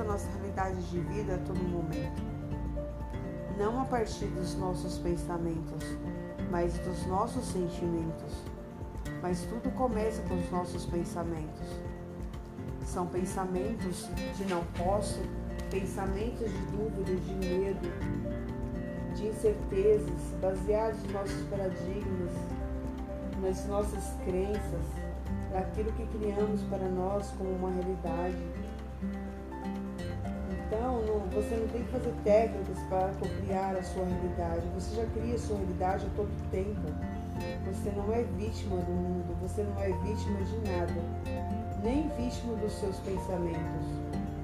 a nossa realidade de vida a todo momento. Não a partir dos nossos pensamentos, mas dos nossos sentimentos. Mas tudo começa com os nossos pensamentos. São pensamentos de não posso, pensamentos de dúvida, de medo, de incertezas, baseados nos nossos paradigmas, nas nossas crenças, daquilo que criamos para nós como uma realidade. Então, não, você não tem que fazer técnicas para copiar a sua realidade. Você já cria a sua realidade a todo tempo. Você não é vítima do mundo, você não é vítima de nada, nem vítima dos seus pensamentos.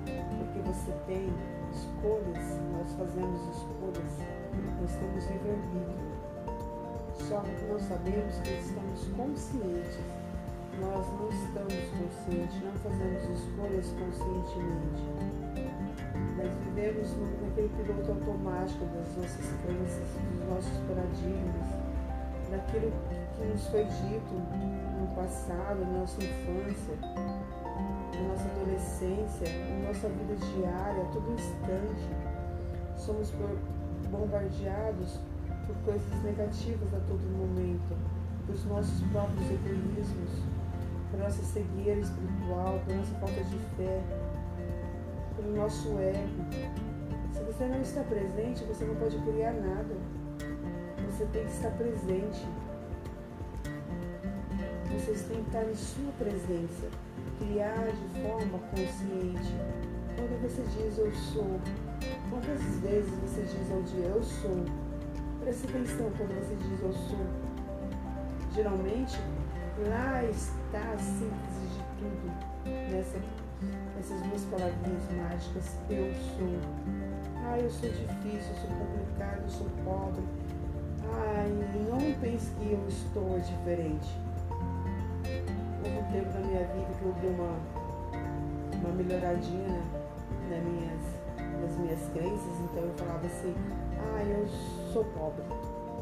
Porque você tem escolhas, nós fazemos escolhas, nós temos livre-arbítrio. Só que nós sabemos que estamos conscientes. Nós não estamos conscientes, não fazemos escolhas conscientemente. Vivemos naquele piloto automático das nossas crenças, dos nossos paradigmas, daquilo que nos foi dito no passado, na nossa infância, na nossa adolescência, na nossa vida diária, a todo instante. Somos bombardeados por coisas negativas a todo momento, dos nossos próprios egoísmos, por nossa cegueira espiritual, por nossa falta de fé, pelo nosso ego. Se você não está presente, você não pode criar nada. Você tem que estar presente. Vocês têm que estar em sua presença, criar de forma consciente. Quando você diz eu sou, quantas vezes você diz ao dia eu sou? Preste atenção quando você diz eu sou. Geralmente, lá está a síntese de tudo, nessa, nessas duas palavrinhas mágicas, eu sou. Ah, eu sou difícil, eu sou complicado, eu sou pobre. Ai, não pense que eu estou diferente. Houve um tempo na minha vida que eu dei uma, uma melhoradinha né, nas minhas, nas minhas crenças, então eu falava assim, ah, eu sou pobre.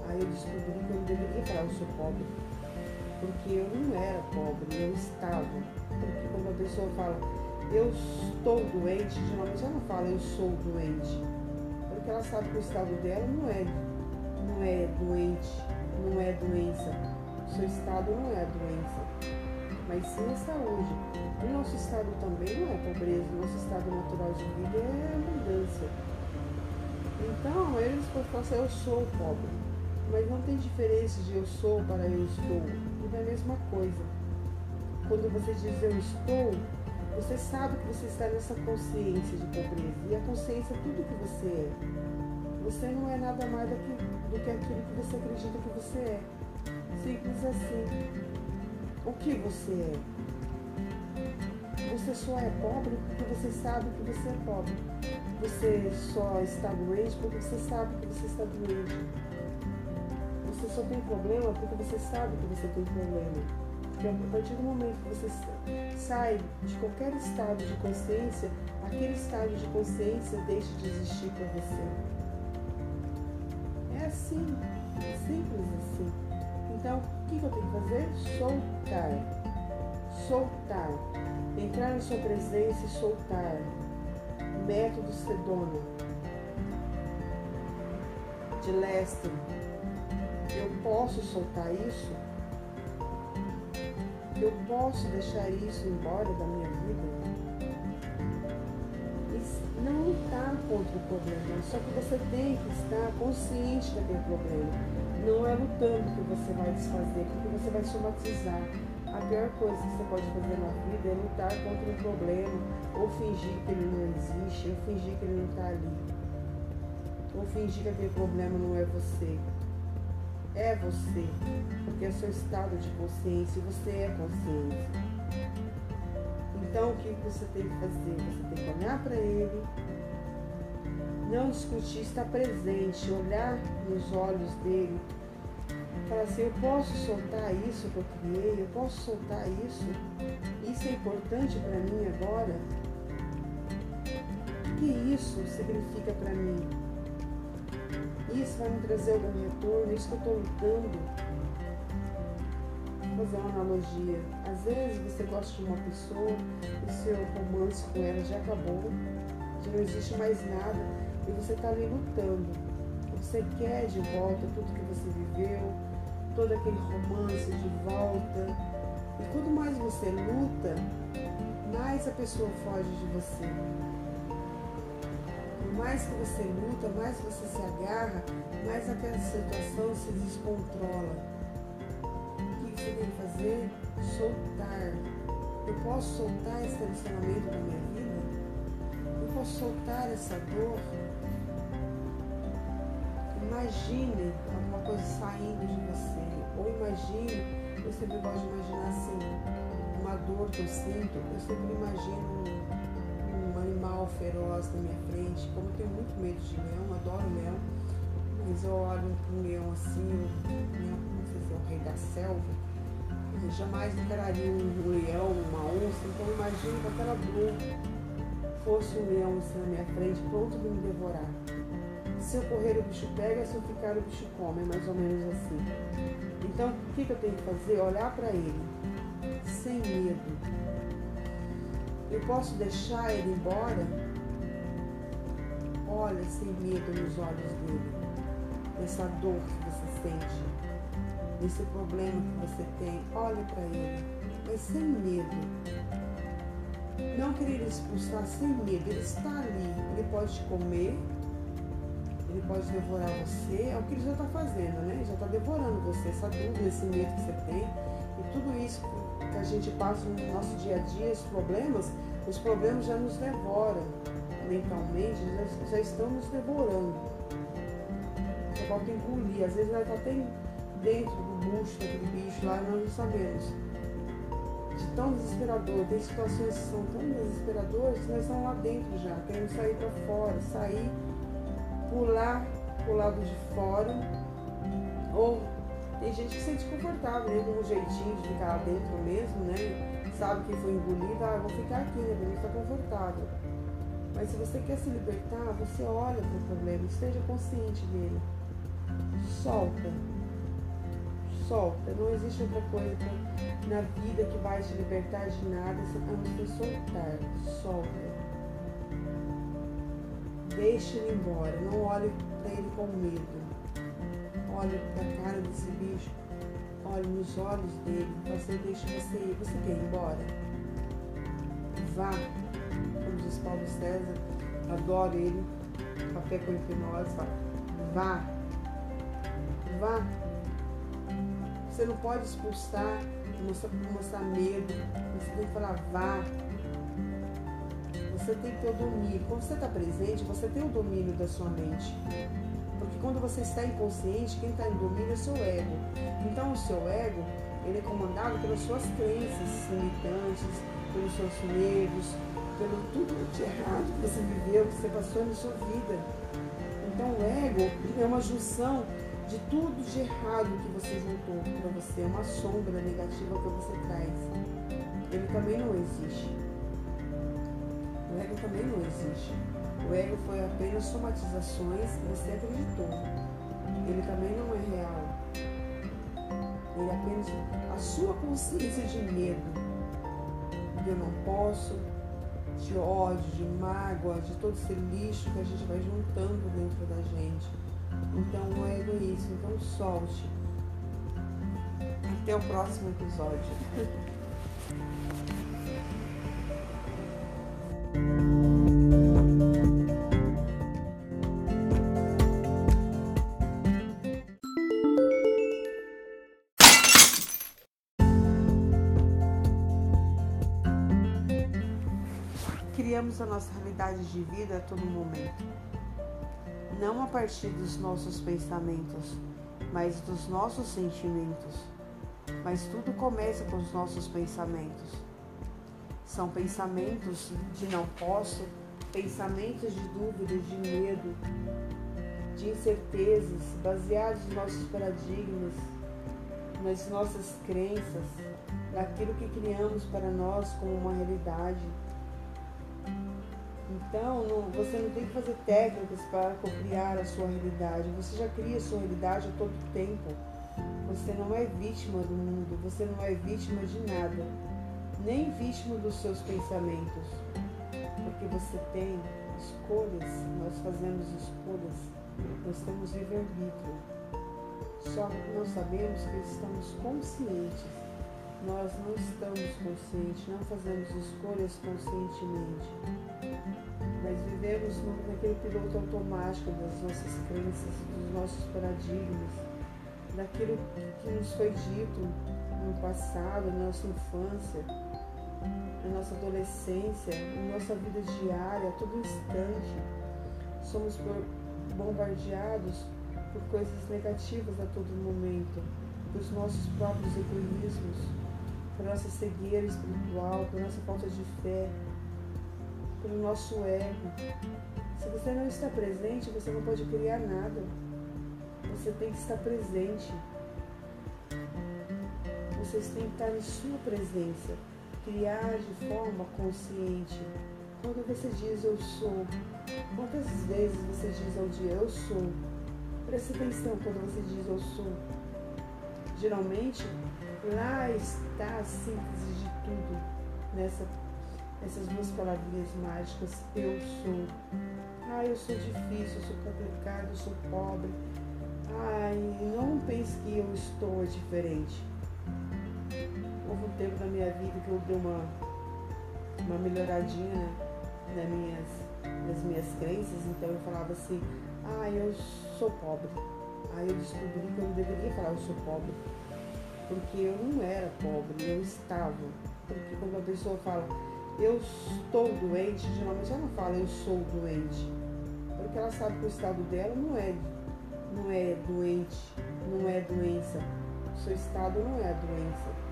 Aí eu descobri que eu não deveria falar eu sou pobre. Porque eu não era pobre, eu estava. Porque quando a pessoa fala eu estou doente, geralmente ela não fala eu sou doente. Porque ela sabe que o estado dela não é, não é doente, não é doença. O seu estado não é doença, mas sim a saúde. O nosso estado também não é pobreza, o nosso estado natural de vida é abundância. Então, eles podem falar assim, eu sou pobre. Mas não tem diferença de eu sou para eu estou. Tudo é a mesma coisa. Quando você diz eu estou, você sabe que você está nessa consciência de pobreza. E a consciência é tudo que você é. Você não é nada mais do que, do que aquilo que você acredita que você é. Simples assim. O que você é? Você só é pobre porque você sabe que você é pobre. Você só está doente porque você sabe que você está doente. Você só tem problema porque você sabe que você tem problema. Porque a partir do momento que você sai de qualquer estado de consciência, aquele estado de consciência deixa de existir para você. É assim, simples assim. Então, o que eu tenho que fazer? Soltar. Soltar. Entrar na sua presença e soltar método Sedona, de Lester. Eu posso soltar isso? Eu posso deixar isso embora da minha vida? Não lutar contra o problema, só que você tem que estar consciente daquele problema. Não é lutando que você vai desfazer, porque você vai somatizar. A pior coisa que você pode fazer na vida é lutar contra um problema, ou fingir que ele não existe, ou fingir que ele não está ali. Ou fingir que aquele problema não é você. É você, porque é seu estado de consciência você é consciência. Então o que você tem que fazer? Você tem que olhar para ele, não discutir, estar presente, olhar nos olhos dele Falar assim, eu posso soltar isso que eu criei, eu posso soltar isso. Isso é importante para mim agora. O que isso significa para mim? Isso vai me trazer algum retorno? Isso que eu estou lutando? Vou fazer uma analogia. Às vezes você gosta de uma pessoa, o seu romance com ela já acabou, já não existe mais nada e você está ali lutando. Você quer de volta tudo que você viveu, todo aquele romance de volta. E quanto mais você luta, mais a pessoa foge de você. Mais que você luta, mais você se agarra, mais aquela situação se descontrola. O que você tem que fazer? Soltar. Eu posso soltar esse relacionamento da minha vida? Eu posso soltar essa dor? Imagine alguma coisa saindo de você. Ou imagine, eu sempre gosto de imaginar assim, uma dor que eu sinto, eu sempre imagino feroz na minha frente. Como eu tenho muito medo de leão, adoro leão, mas eu olho um leão assim, não sei se é o rei da selva, eu jamais encararia um leão, uma onça, então imagino que aquela dor fosse um leão assim na minha frente, pronto para me devorar. Se eu correr, o bicho pega, se eu ficar, o bicho come, é mais ou menos assim. Então, o que eu tenho que fazer? Olhar para ele, sem medo. Eu posso deixar ele embora? Olha sem medo nos olhos dele, nessa dor que você sente, nesse problema que você tem. Olhe para ele, mas sem medo. Não querer expulsar sem medo, ele está ali, ele pode te comer, ele pode devorar você, é o que ele já está fazendo, né? Ele já está devorando você, essa dúvida, esse medo que você tem. E tudo isso que a gente passa no nosso dia a dia, os problemas, os problemas já nos devoram mentalmente, já, já estão nos devorando. Só falta engolir, às vezes vai estar até dentro do bucho daquele bicho lá, nós não sabemos. De tão desesperador, tem situações que são tão desesperadoras que nós estamos lá dentro já, queremos sair para fora, sair pular pro lado de fora. Ou tem gente que se sente confortável, né? Um jeitinho de ficar lá dentro mesmo, né? Sabe que foi engolido, ah, vou ficar aqui, né? Porque está confortável. Mas se você quer se libertar, você olha para o problema, esteja consciente dele. Solta. Solta. Não existe outra coisa na vida que vai te libertar de nada a não ser soltar. Solta. Deixe ele embora, não olhe para ele com medo. Olhe para a cara desse bicho, olhe nos olhos dele, você deixa você ir. Você quer ir embora? Vá, como diz Paulo César, adoro ele, café com hipnose, vá, vá. Você não pode expulsar, mostrar, mostrar medo, você tem que falar vá você tem que ter o domínio. Quando você está presente, você tem o domínio da sua mente. Porque quando você está inconsciente, quem está em domínio é o seu ego. Então o seu ego, ele é comandado pelas suas crenças limitantes, pelos seus medos, pelo tudo de errado que você viveu, que você passou na sua vida. Então o ego é uma junção de tudo de errado que você juntou para você, é uma sombra negativa que você traz. Ele também não existe. O ego também não existe. O ego foi apenas somatizações que você acreditou. Ele também não é real. Ele é apenas a sua consciência de medo, eu não posso, de ódio, de mágoa, de todo esse lixo que a gente vai juntando dentro da gente. Então é isso. Então solte. Até o próximo episódio. Criamos a nossa realidade de vida a todo momento, não a partir dos nossos pensamentos, mas dos nossos sentimentos. Mas tudo começa com os nossos pensamentos. São pensamentos de não posso, pensamentos de dúvida, de medo, de incertezas, baseados nos nossos paradigmas, nas nossas crenças, naquilo que criamos para nós como uma realidade. Então, não, você não tem que fazer técnicas para criar a sua realidade. Você já cria a sua realidade a todo tempo. Você não é vítima do mundo, você não é vítima de nada nem vítima dos seus pensamentos, porque você tem escolhas, nós fazemos escolhas, nós temos livre-arbítrio. Só nós sabemos que estamos conscientes. Nós não estamos conscientes, não fazemos escolhas conscientemente. Mas vivemos naquele piloto automático das nossas crenças, dos nossos paradigmas, daquilo que nos foi dito no passado, na nossa infância, na nossa adolescência, na nossa vida diária, a todo instante. Somos bombardeados por coisas negativas a todo momento, pelos nossos próprios egoísmos, por nossa cegueira espiritual, por nossa falta de fé, pelo nosso ego. Se você não está presente, você não pode criar nada. Você tem que estar presente. Vocês têm que estar em sua presença criar de forma consciente. Quando você diz eu sou, quantas vezes você diz ao dia eu sou? Preste atenção quando você diz eu sou. Geralmente, lá está a síntese de tudo, nessa, nessas duas palavrinhas mágicas, eu sou. Ah, eu sou difícil, eu sou complicado, eu sou pobre. Ai, não pense que eu estou diferente houve um tempo da minha vida que eu dei uma, uma melhoradinha né, nas, minhas, nas minhas crenças, então eu falava assim, ah, eu sou pobre. Aí eu descobri que eu não deveria falar eu sou pobre, porque eu não era pobre, eu estava. Porque quando uma pessoa fala eu estou doente, geralmente ela não fala eu sou doente, porque ela sabe que o estado dela não é, não é doente, não é doença. O seu estado não é a doença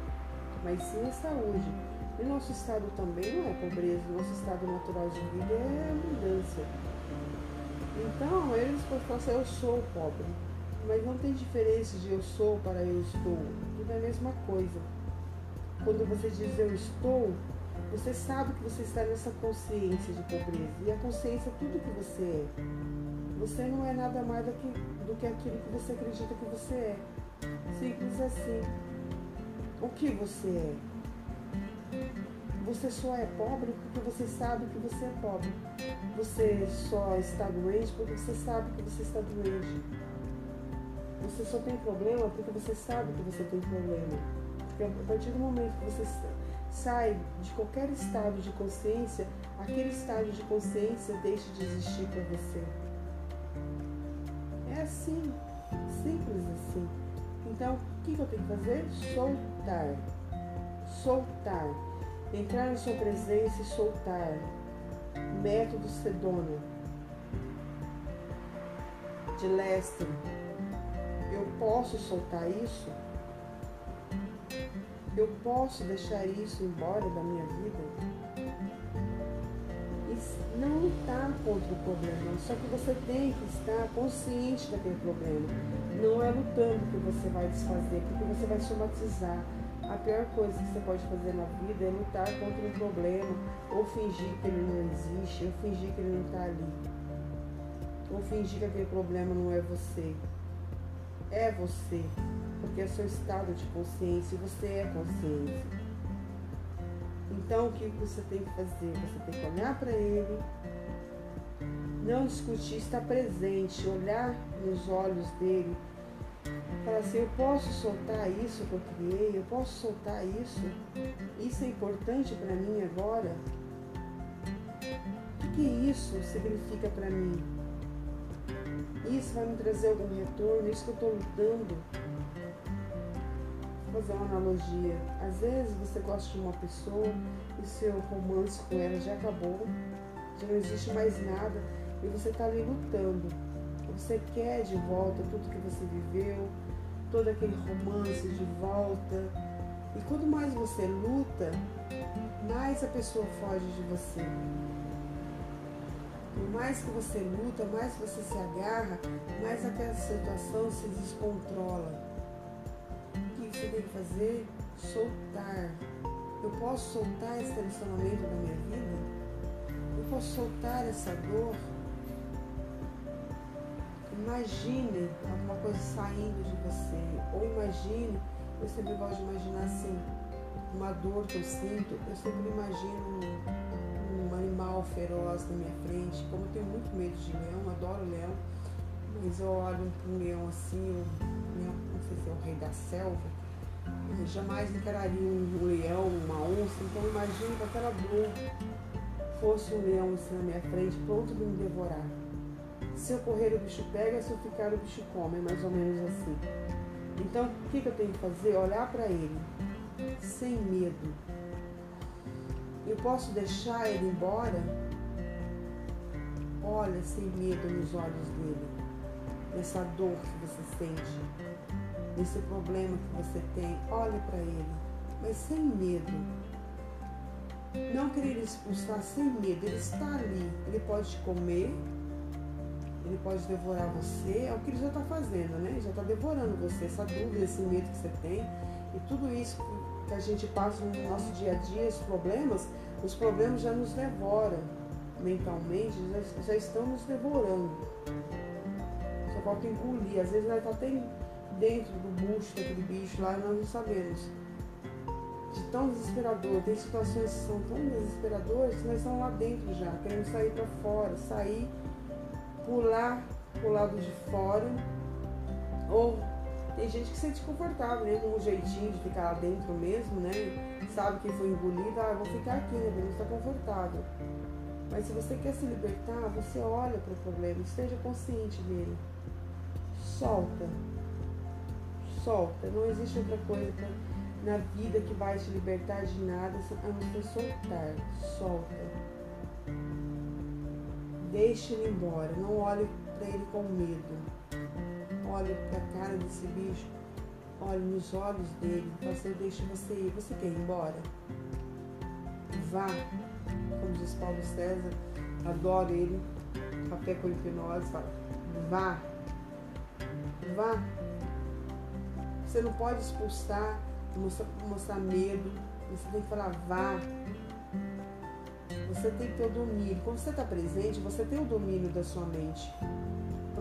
mas sim a saúde. E nosso estado também não é pobreza, nosso estado natural de vida é abundância. Então, eles podem falar assim, eu sou pobre, mas não tem diferença de eu sou para eu estou. Tudo é a mesma coisa. Quando você diz eu estou, você sabe que você está nessa consciência de pobreza. E a consciência é tudo que você é. Você não é nada mais do que, do que aquilo que você acredita que você é. Simples assim o que você é. Você só é pobre porque você sabe que você é pobre. Você só está doente porque você sabe que você está doente. Você só tem problema porque você sabe que você tem problema. Porque a partir do momento que você sai de qualquer estado de consciência, aquele estado de consciência deixa de existir para você. É assim, simples assim. Então, o que, eu tenho que fazer? Soltar. Soltar. Entrar na sua presença e soltar. Método Sedona. De Lester. Posso soltar isso? Eu posso deixar isso embora da minha vida? não lutar contra o problema, só que você tem que estar consciente daquele problema. Não é lutando que você vai desfazer, porque você vai somatizar. A pior coisa que você pode fazer na vida é lutar contra um problema, ou fingir que ele não existe, ou fingir que ele não está ali. Ou fingir que aquele problema não é você. É você, porque é seu estado de consciência você é consciência. Então, o que você tem que fazer? Você tem que olhar para ele, não discutir, estar presente, olhar nos olhos dele, falar assim: eu posso soltar isso que eu criei, eu posso soltar isso, isso é importante para mim agora. O que isso significa para mim? Isso vai me trazer algum retorno? Isso que eu estou lutando? Vou fazer uma analogia. Às vezes você gosta de uma pessoa e seu romance com ela já acabou, já não existe mais nada e você está ali lutando. Você quer de volta tudo que você viveu, todo aquele romance de volta. E quanto mais você luta, mais a pessoa foge de você. Mais que você luta, mais você se agarra, mais aquela situação se descontrola você tem que fazer? Soltar. Eu posso soltar esse relacionamento da minha vida? Eu posso soltar essa dor? Imagine alguma coisa saindo de você. Ou imagine, eu sempre gosto de imaginar assim, uma dor que eu sinto, eu sempre imagino animal feroz na minha frente, como eu tenho muito medo de leão, adoro leão, mas eu olho para um leão assim, não sei se é o rei da selva, eu jamais encararia um leão, uma onça, então imagino que aquela dor fosse um leão assim na minha frente, pronto para me devorar. Se eu correr, o bicho pega, se eu ficar, o bicho come, é mais ou menos assim. Então, o que, que eu tenho que fazer? Olhar para ele, sem medo. Eu posso deixar ele embora? Olha sem medo nos olhos dele, nessa dor que você sente, nesse problema que você tem. Olha para ele, mas sem medo. Não querer expulsar sem medo. Ele está ali. Ele pode te comer, ele pode devorar você. É o que ele já está fazendo, né? Já está devorando você. Essa dúvida, esse medo que você tem. E tudo isso que a gente passa no nosso dia a dia, os problemas, os problemas já nos devoram mentalmente, já, já estão nos devorando. Só falta engolir. Às vezes vai estar até dentro do bucho daquele bicho lá e nós não sabemos. De tão desesperador. Tem situações que são tão desesperadoras que nós estamos lá dentro já, querendo sair para fora, sair, pular pro lado de fora ou tem gente que se sente confortável, né? Com um jeitinho de ficar lá dentro mesmo, né? Sabe que foi engolido, ah, vou ficar aqui, né? Porque está confortável. Mas se você quer se libertar, você olha para o problema, esteja consciente dele. Solta. Solta. Não existe outra coisa na vida que vai te libertar de nada a não ser soltar. Solta. Deixe ele embora. Não olhe para ele com medo olha para a cara desse bicho, olha nos olhos dele, você deixa você ir, você quer ir embora? Vá, como diz Paulo César, adoro ele, café com hipnose, fala, vá, vá. Você não pode expulsar, mostrar, mostrar medo, você tem que falar vá. Você tem que ter o domínio. Quando você está presente, você tem o domínio da sua mente.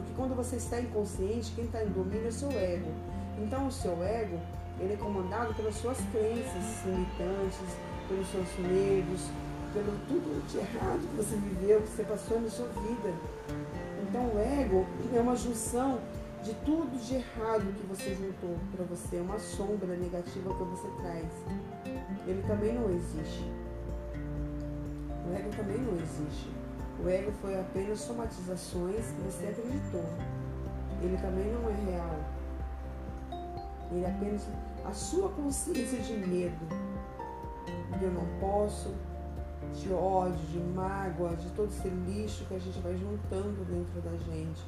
Porque quando você está inconsciente, quem está em domínio é o seu ego. Então o seu ego, ele é comandado pelas suas crenças limitantes, pelos seus medos, pelo tudo de errado que você viveu, que você passou na sua vida. Então o ego é uma junção de tudo de errado que você juntou para você, é uma sombra negativa que você traz. Ele também não existe. O ego também não existe. O ego foi apenas somatizações que você acreditou. Ele também não é real. Ele é apenas a sua consciência de medo, de eu não posso, de ódio, de mágoa, de todo esse lixo que a gente vai juntando dentro da gente.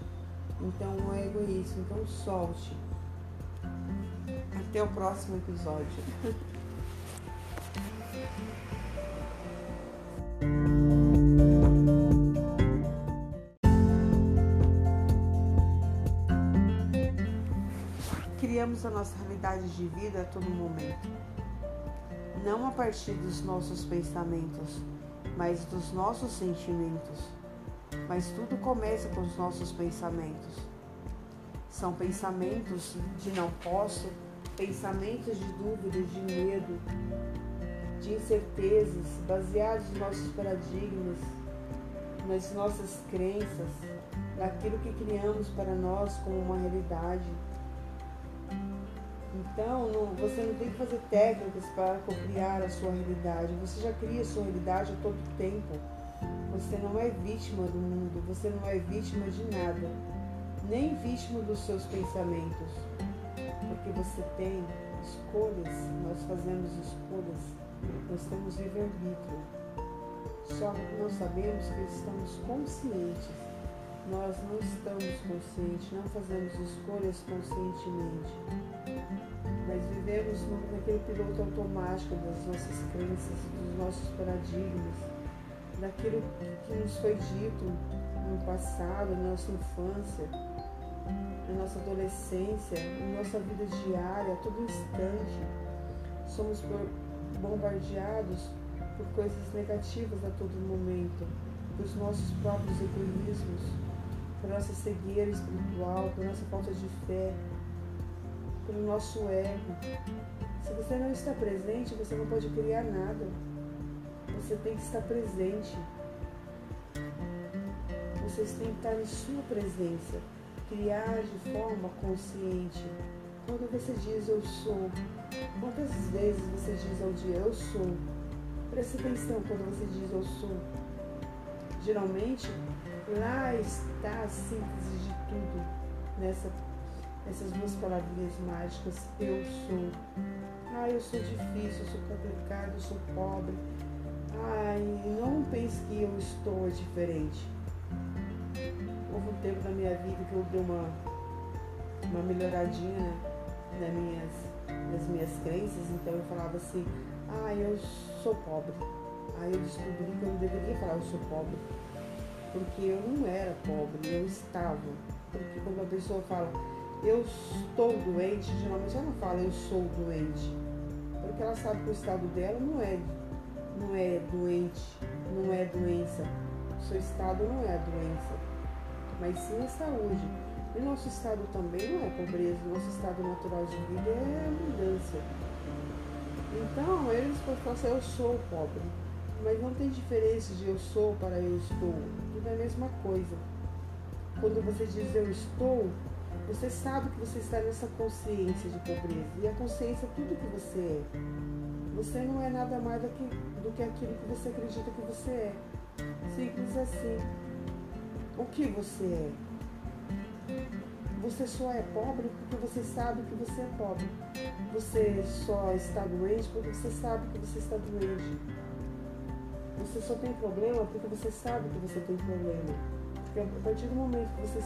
Então o ego é isso. Então solte. Até o próximo episódio. a nossa realidade de vida a todo momento. Não a partir dos nossos pensamentos, mas dos nossos sentimentos. Mas tudo começa com os nossos pensamentos. São pensamentos de não posso, pensamentos de dúvida, de medo, de incertezas, baseados nos nossos paradigmas, nas nossas crenças, naquilo que criamos para nós como uma realidade então, não, você não tem que fazer técnicas para copiar a sua realidade. Você já cria a sua realidade a todo tempo. Você não é vítima do mundo, você não é vítima de nada, nem vítima dos seus pensamentos. Porque você tem escolhas, nós fazemos escolhas, nós temos livre-arbítrio. Só nós sabemos que estamos conscientes. Nós não estamos conscientes, não fazemos escolhas conscientemente mas vivemos naquele piloto automático das nossas crenças, dos nossos paradigmas, daquilo que nos foi dito no passado, na nossa infância, na nossa adolescência, na nossa vida diária, a todo instante. Somos bombardeados por coisas negativas a todo momento, pelos nossos próprios egoísmos, por nossa cegueira espiritual, por nossa falta de fé, pelo nosso ego. Se você não está presente, você não pode criar nada. Você tem que estar presente. vocês têm que estar em sua presença, criar de forma consciente. Quando você diz eu sou, quantas vezes você diz ao dia eu sou? Preste atenção quando você diz eu sou. Geralmente, lá está a síntese de tudo, nessa, nessas duas palavrinhas mágicas, eu sou. Ah, eu sou difícil, eu sou complicado, eu sou pobre. Ai, não pense que eu estou diferente. Houve um tempo na minha vida que eu dei uma, uma melhoradinha nas minhas, nas minhas crenças, então eu falava assim, ah, eu sou pobre. Aí eu descobri que eu não deveria falar eu sou pobre. Porque eu não era pobre, eu estava. Porque quando a pessoa fala eu estou doente, geralmente ela não fala eu sou doente. Porque ela sabe que o estado dela não é, não é doente, não é doença. O seu estado não é a doença, mas sim a saúde. E nosso estado também não é pobreza, nosso estado natural de vida é abundância. Então, eles podem falar assim, eu sou pobre. Mas não tem diferença de eu sou para eu estou. Tudo é a mesma coisa. Quando você diz eu estou, você sabe que você está nessa consciência de pobreza. E a consciência é tudo que você é. Você não é nada mais do que, do que aquilo que você acredita que você é. Simples assim. O que você é? Você só é pobre porque você sabe que você é pobre. Você só está doente porque você sabe que você está doente. Você só tem problema porque você sabe que você tem problema. Porque a partir do momento que você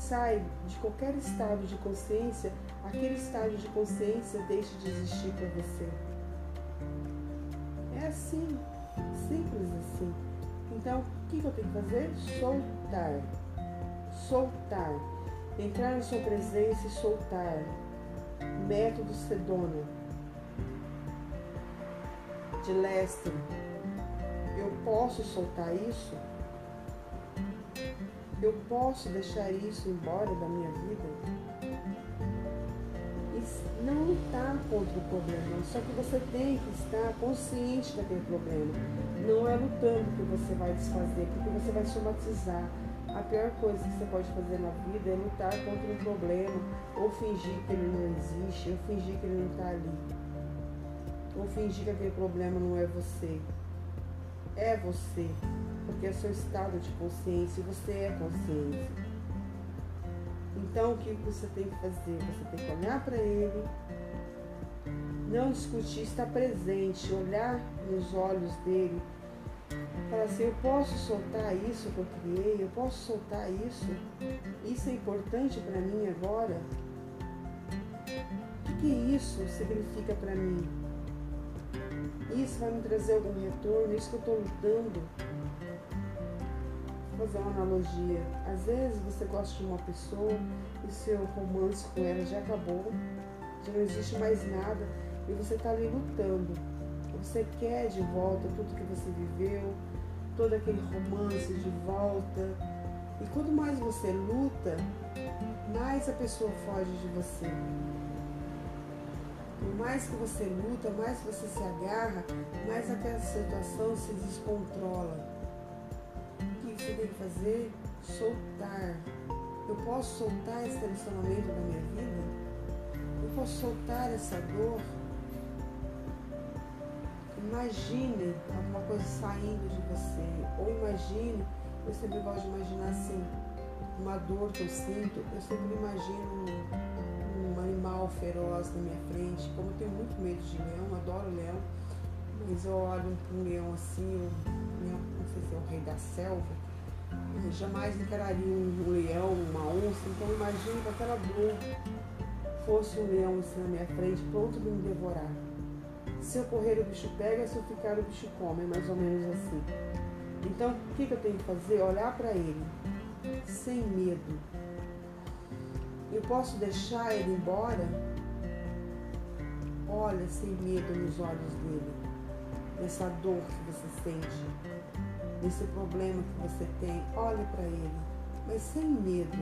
sai de qualquer estado de consciência, aquele estado de consciência deixa de existir para você. É assim, simples assim. Então, o que eu tenho que fazer? Soltar. Soltar. Entrar na sua presença e soltar. Método Sedona. De Lester. Eu posso soltar isso? Eu posso deixar isso embora da minha vida? E não lutar contra o problema, só que você tem que estar consciente daquele problema. Não é lutando que você vai desfazer, porque você vai somatizar. A pior coisa que você pode fazer na vida é lutar contra um problema, ou fingir que ele não existe, ou fingir que ele não está ali, ou fingir que aquele problema não é você. É você porque é seu estado de consciência você é consciência. Então, o que você tem que fazer? Você tem que olhar para ele, não discutir, estar presente, olhar nos olhos dele, falar assim: eu posso soltar isso que eu criei, eu posso soltar isso, isso é importante para mim agora. O que, que isso significa para mim? Isso vai me trazer algum retorno? Isso que eu estou lutando fazer uma analogia. Às vezes você gosta de uma pessoa e seu romance com ela já acabou, já não existe mais nada e você está ali lutando. Você quer de volta tudo que você viveu, todo aquele romance de volta. E quanto mais você luta, mais a pessoa foge de você. Por mais que você luta, mais você se agarra, mais aquela situação se descontrola você tem que fazer? Soltar. Eu posso soltar esse relacionamento da minha vida? Eu posso soltar essa dor? Imagine alguma coisa saindo de você. Ou imagine, eu sempre gosto de imaginar assim, uma dor que eu sinto, eu sempre imagino um, um animal feroz na minha frente. Como eu tenho muito medo de leão, adoro leão, mas eu olho um leão assim, um, não sei se é o rei da selva, eu jamais encararia um leão, uma onça, então imagine que aquela dor fosse um leão assim na minha frente, pronto para me devorar. Se eu correr, o bicho pega, se eu ficar, o bicho come, é mais ou menos assim. Então, o que, que eu tenho que fazer? Olhar para ele, sem medo. Eu posso deixar ele embora? Olha sem medo nos olhos dele, nessa dor que você sente desse problema que você tem, olhe para ele, mas sem medo.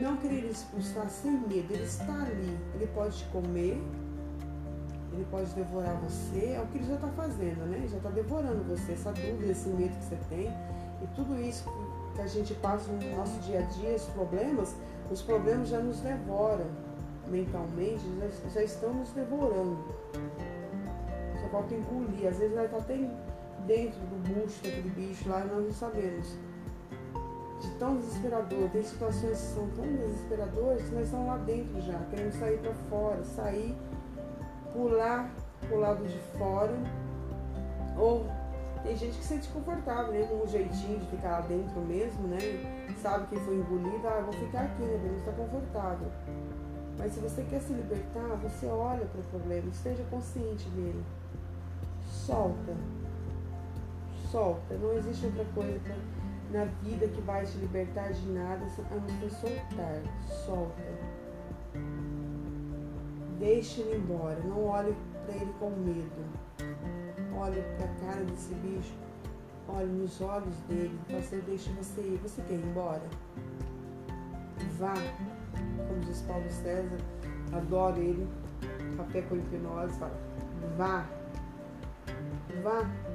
Não querer expulsar sem medo, ele está ali, ele pode te comer, ele pode devorar você, é o que ele já está fazendo, né? Já está devorando você, essa dúvida, esse medo que você tem, E tudo isso que a gente passa no nosso dia a dia, os problemas, os problemas já nos devoram mentalmente, já, já estão nos devorando. Só falta engolir. Às vezes nós está até dentro do bucho daquele bicho lá nós não sabemos. De tão desesperador. Tem situações que são tão desesperadoras que nós estamos lá dentro já, queremos sair para fora, sair, pular pro lado de fora. Ou tem gente que se sente confortável, né? Com um jeitinho de ficar lá dentro mesmo, né? Sabe que foi engolido, ah, vou ficar aqui, né? Porque está confortável. Mas se você quer se libertar, você olha para o problema, esteja consciente dele. Solta. Solta. Não existe outra coisa na vida que vai te libertar de nada a não ser soltar. Solta. Deixe ele embora. Não olhe para ele com medo. Olhe para a cara desse bicho. Olhe nos olhos dele. Você deixa você ir. Você quer ir embora? Vá como diz Paulo César, adoro ele, café com hipnose, fala, vá, vá.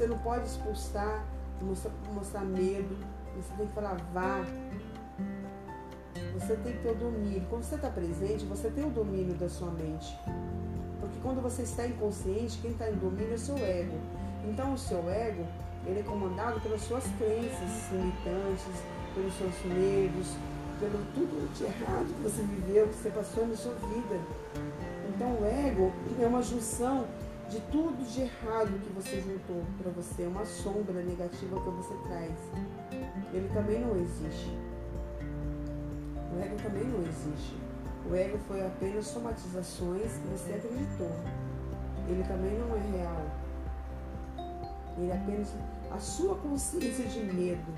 Você não pode expulsar, mostrar, mostrar medo, você tem que falar vá. Você tem que ter o domínio. Quando você está presente, você tem o domínio da sua mente. Porque quando você está inconsciente, quem está em domínio é o seu ego. Então o seu ego, ele é comandado pelas suas crenças limitantes, pelos seus medos, pelo tudo de errado que você viveu, que você passou na sua vida. Então o ego é uma junção de tudo de errado que você juntou para você, uma sombra negativa que você traz. Ele também não existe. O ego também não existe. O ego foi apenas somatizações que você acreditou. Ele também não é real. Ele é apenas a sua consciência de medo.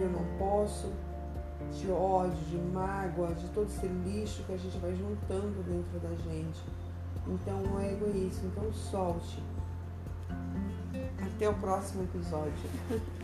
Eu não posso, de ódio, de mágoa, de todo esse lixo que a gente vai juntando dentro da gente. Então é isso, então solte. Até o próximo episódio.